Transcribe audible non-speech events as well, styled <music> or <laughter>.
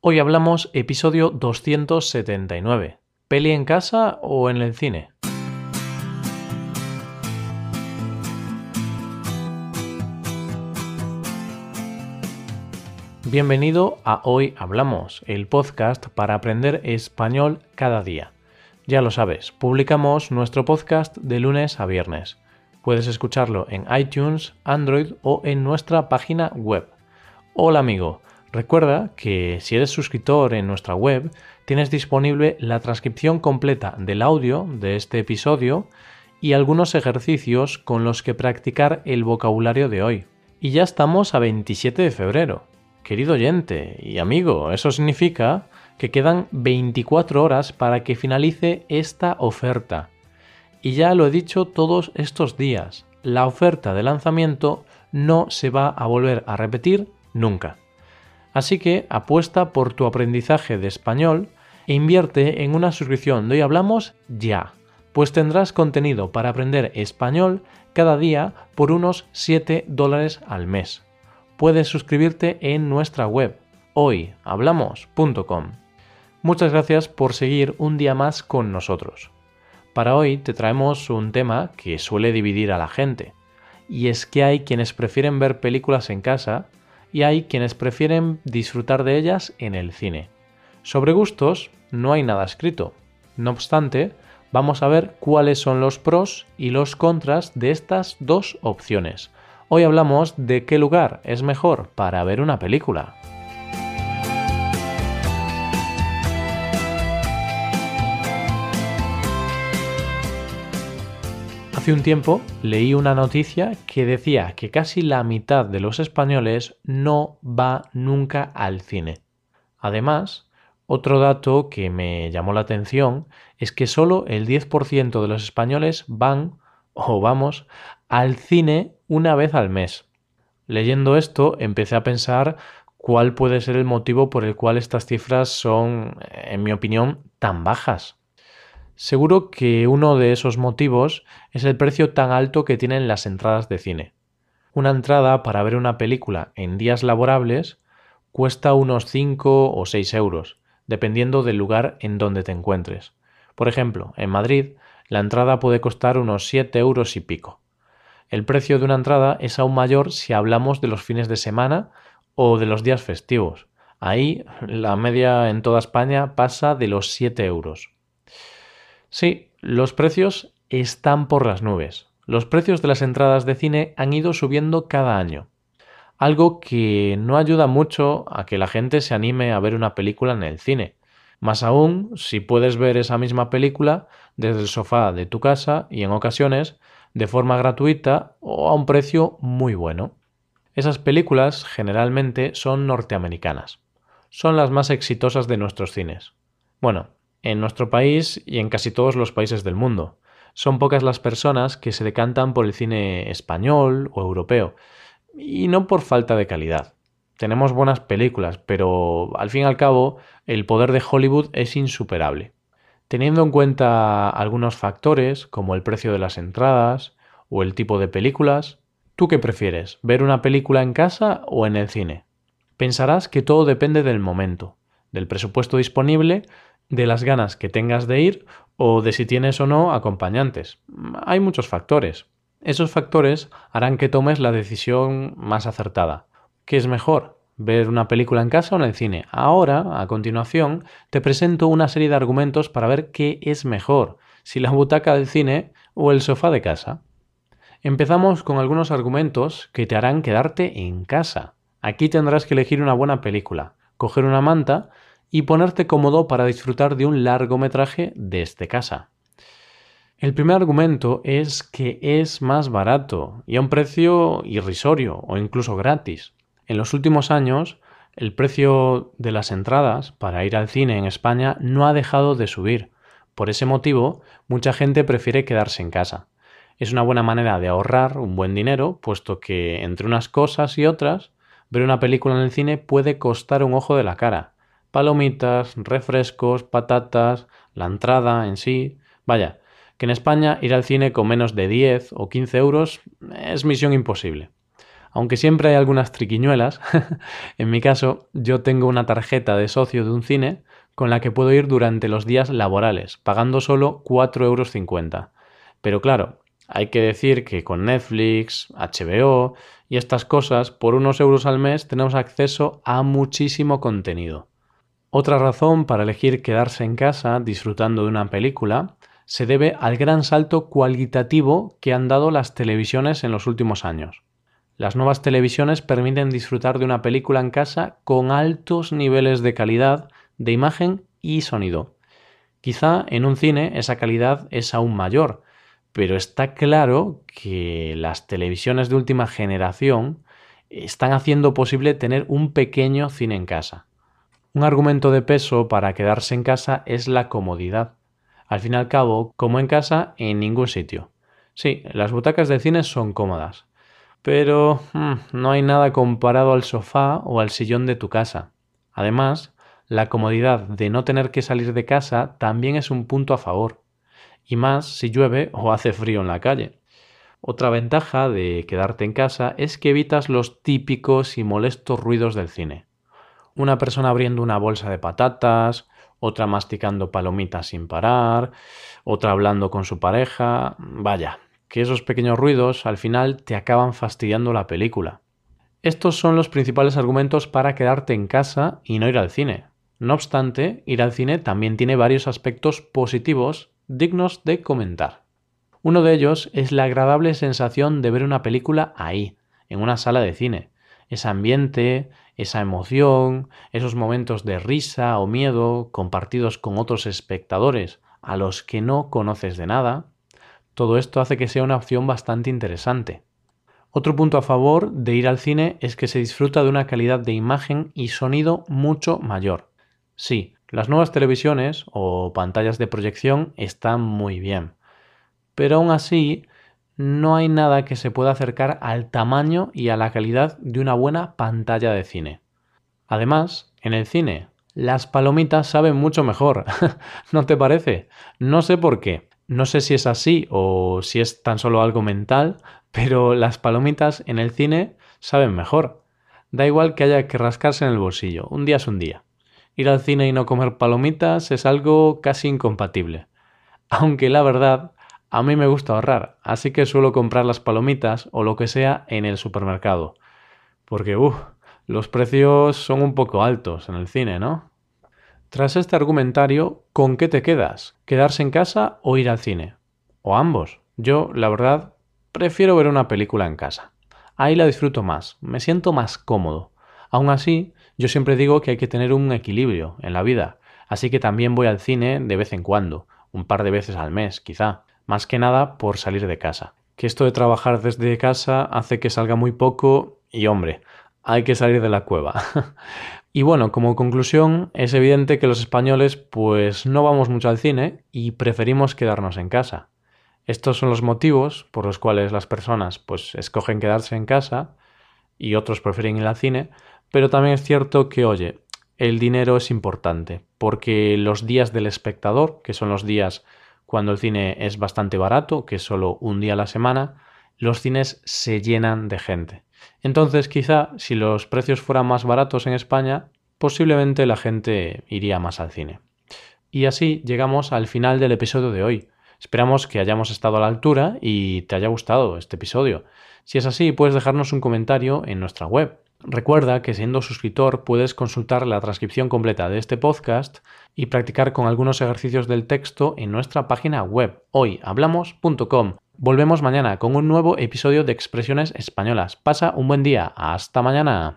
Hoy hablamos episodio 279. ¿Peli en casa o en el cine? Bienvenido a Hoy Hablamos, el podcast para aprender español cada día. Ya lo sabes, publicamos nuestro podcast de lunes a viernes. Puedes escucharlo en iTunes, Android o en nuestra página web. Hola amigo, Recuerda que si eres suscriptor en nuestra web, tienes disponible la transcripción completa del audio de este episodio y algunos ejercicios con los que practicar el vocabulario de hoy. Y ya estamos a 27 de febrero. Querido oyente y amigo, eso significa que quedan 24 horas para que finalice esta oferta. Y ya lo he dicho todos estos días, la oferta de lanzamiento no se va a volver a repetir nunca. Así que apuesta por tu aprendizaje de español e invierte en una suscripción de hoy hablamos ya, pues tendrás contenido para aprender español cada día por unos 7 dólares al mes. Puedes suscribirte en nuestra web hoyhablamos.com. Muchas gracias por seguir un día más con nosotros. Para hoy te traemos un tema que suele dividir a la gente, y es que hay quienes prefieren ver películas en casa y hay quienes prefieren disfrutar de ellas en el cine. Sobre gustos no hay nada escrito. No obstante, vamos a ver cuáles son los pros y los contras de estas dos opciones. Hoy hablamos de qué lugar es mejor para ver una película. Hace un tiempo leí una noticia que decía que casi la mitad de los españoles no va nunca al cine. Además, otro dato que me llamó la atención es que solo el 10% de los españoles van o vamos al cine una vez al mes. Leyendo esto empecé a pensar cuál puede ser el motivo por el cual estas cifras son, en mi opinión, tan bajas. Seguro que uno de esos motivos es el precio tan alto que tienen las entradas de cine. Una entrada para ver una película en días laborables cuesta unos 5 o 6 euros, dependiendo del lugar en donde te encuentres. Por ejemplo, en Madrid, la entrada puede costar unos 7 euros y pico. El precio de una entrada es aún mayor si hablamos de los fines de semana o de los días festivos. Ahí la media en toda España pasa de los 7 euros. Sí, los precios están por las nubes. Los precios de las entradas de cine han ido subiendo cada año. Algo que no ayuda mucho a que la gente se anime a ver una película en el cine. Más aún si puedes ver esa misma película desde el sofá de tu casa y en ocasiones de forma gratuita o a un precio muy bueno. Esas películas generalmente son norteamericanas. Son las más exitosas de nuestros cines. Bueno, en nuestro país y en casi todos los países del mundo. Son pocas las personas que se decantan por el cine español o europeo, y no por falta de calidad. Tenemos buenas películas, pero al fin y al cabo el poder de Hollywood es insuperable. Teniendo en cuenta algunos factores como el precio de las entradas o el tipo de películas, ¿tú qué prefieres? ¿Ver una película en casa o en el cine? Pensarás que todo depende del momento, del presupuesto disponible de las ganas que tengas de ir o de si tienes o no acompañantes. Hay muchos factores. Esos factores harán que tomes la decisión más acertada. ¿Qué es mejor? ¿Ver una película en casa o en el cine? Ahora, a continuación, te presento una serie de argumentos para ver qué es mejor, si la butaca del cine o el sofá de casa. Empezamos con algunos argumentos que te harán quedarte en casa. Aquí tendrás que elegir una buena película, coger una manta y ponerte cómodo para disfrutar de un largometraje desde casa. El primer argumento es que es más barato y a un precio irrisorio o incluso gratis. En los últimos años, el precio de las entradas para ir al cine en España no ha dejado de subir. Por ese motivo, mucha gente prefiere quedarse en casa. Es una buena manera de ahorrar un buen dinero, puesto que entre unas cosas y otras, ver una película en el cine puede costar un ojo de la cara, palomitas, refrescos, patatas, la entrada en sí. Vaya, que en España ir al cine con menos de 10 o 15 euros es misión imposible. Aunque siempre hay algunas triquiñuelas, <laughs> en mi caso yo tengo una tarjeta de socio de un cine con la que puedo ir durante los días laborales, pagando solo 4,50 euros. Pero claro, hay que decir que con Netflix, HBO y estas cosas, por unos euros al mes tenemos acceso a muchísimo contenido. Otra razón para elegir quedarse en casa disfrutando de una película se debe al gran salto cualitativo que han dado las televisiones en los últimos años. Las nuevas televisiones permiten disfrutar de una película en casa con altos niveles de calidad de imagen y sonido. Quizá en un cine esa calidad es aún mayor, pero está claro que las televisiones de última generación están haciendo posible tener un pequeño cine en casa. Un argumento de peso para quedarse en casa es la comodidad. Al fin y al cabo, como en casa, en ningún sitio. Sí, las butacas de cine son cómodas, pero hmm, no hay nada comparado al sofá o al sillón de tu casa. Además, la comodidad de no tener que salir de casa también es un punto a favor y más si llueve o hace frío en la calle. Otra ventaja de quedarte en casa es que evitas los típicos y molestos ruidos del cine. Una persona abriendo una bolsa de patatas, otra masticando palomitas sin parar, otra hablando con su pareja. Vaya, que esos pequeños ruidos al final te acaban fastidiando la película. Estos son los principales argumentos para quedarte en casa y no ir al cine. No obstante, ir al cine también tiene varios aspectos positivos dignos de comentar. Uno de ellos es la agradable sensación de ver una película ahí, en una sala de cine. Ese ambiente, esa emoción, esos momentos de risa o miedo compartidos con otros espectadores a los que no conoces de nada, todo esto hace que sea una opción bastante interesante. Otro punto a favor de ir al cine es que se disfruta de una calidad de imagen y sonido mucho mayor. Sí, las nuevas televisiones o pantallas de proyección están muy bien, pero aún así no hay nada que se pueda acercar al tamaño y a la calidad de una buena pantalla de cine. Además, en el cine, las palomitas saben mucho mejor, <laughs> ¿no te parece? No sé por qué, no sé si es así o si es tan solo algo mental, <laughs> pero las palomitas en el cine saben mejor. Da igual que haya que rascarse en el bolsillo, un día es un día ir al cine y no comer palomitas es algo casi incompatible. Aunque la verdad, a mí me gusta ahorrar, así que suelo comprar las palomitas o lo que sea en el supermercado. Porque, uff, los precios son un poco altos en el cine, ¿no? Tras este argumentario, ¿con qué te quedas? ¿Quedarse en casa o ir al cine? O ambos. Yo, la verdad, prefiero ver una película en casa. Ahí la disfruto más, me siento más cómodo. Aún así, yo siempre digo que hay que tener un equilibrio en la vida, así que también voy al cine de vez en cuando, un par de veces al mes, quizá, más que nada por salir de casa. Que esto de trabajar desde casa hace que salga muy poco y hombre, hay que salir de la cueva. <laughs> y bueno, como conclusión, es evidente que los españoles pues no vamos mucho al cine y preferimos quedarnos en casa. Estos son los motivos por los cuales las personas pues escogen quedarse en casa y otros prefieren ir al cine, pero también es cierto que, oye, el dinero es importante, porque los días del espectador, que son los días cuando el cine es bastante barato, que es solo un día a la semana, los cines se llenan de gente. Entonces, quizá si los precios fueran más baratos en España, posiblemente la gente iría más al cine. Y así llegamos al final del episodio de hoy. Esperamos que hayamos estado a la altura y te haya gustado este episodio. Si es así, puedes dejarnos un comentario en nuestra web Recuerda que siendo suscriptor puedes consultar la transcripción completa de este podcast y practicar con algunos ejercicios del texto en nuestra página web hoyhablamos.com. Volvemos mañana con un nuevo episodio de Expresiones Españolas. Pasa un buen día. Hasta mañana.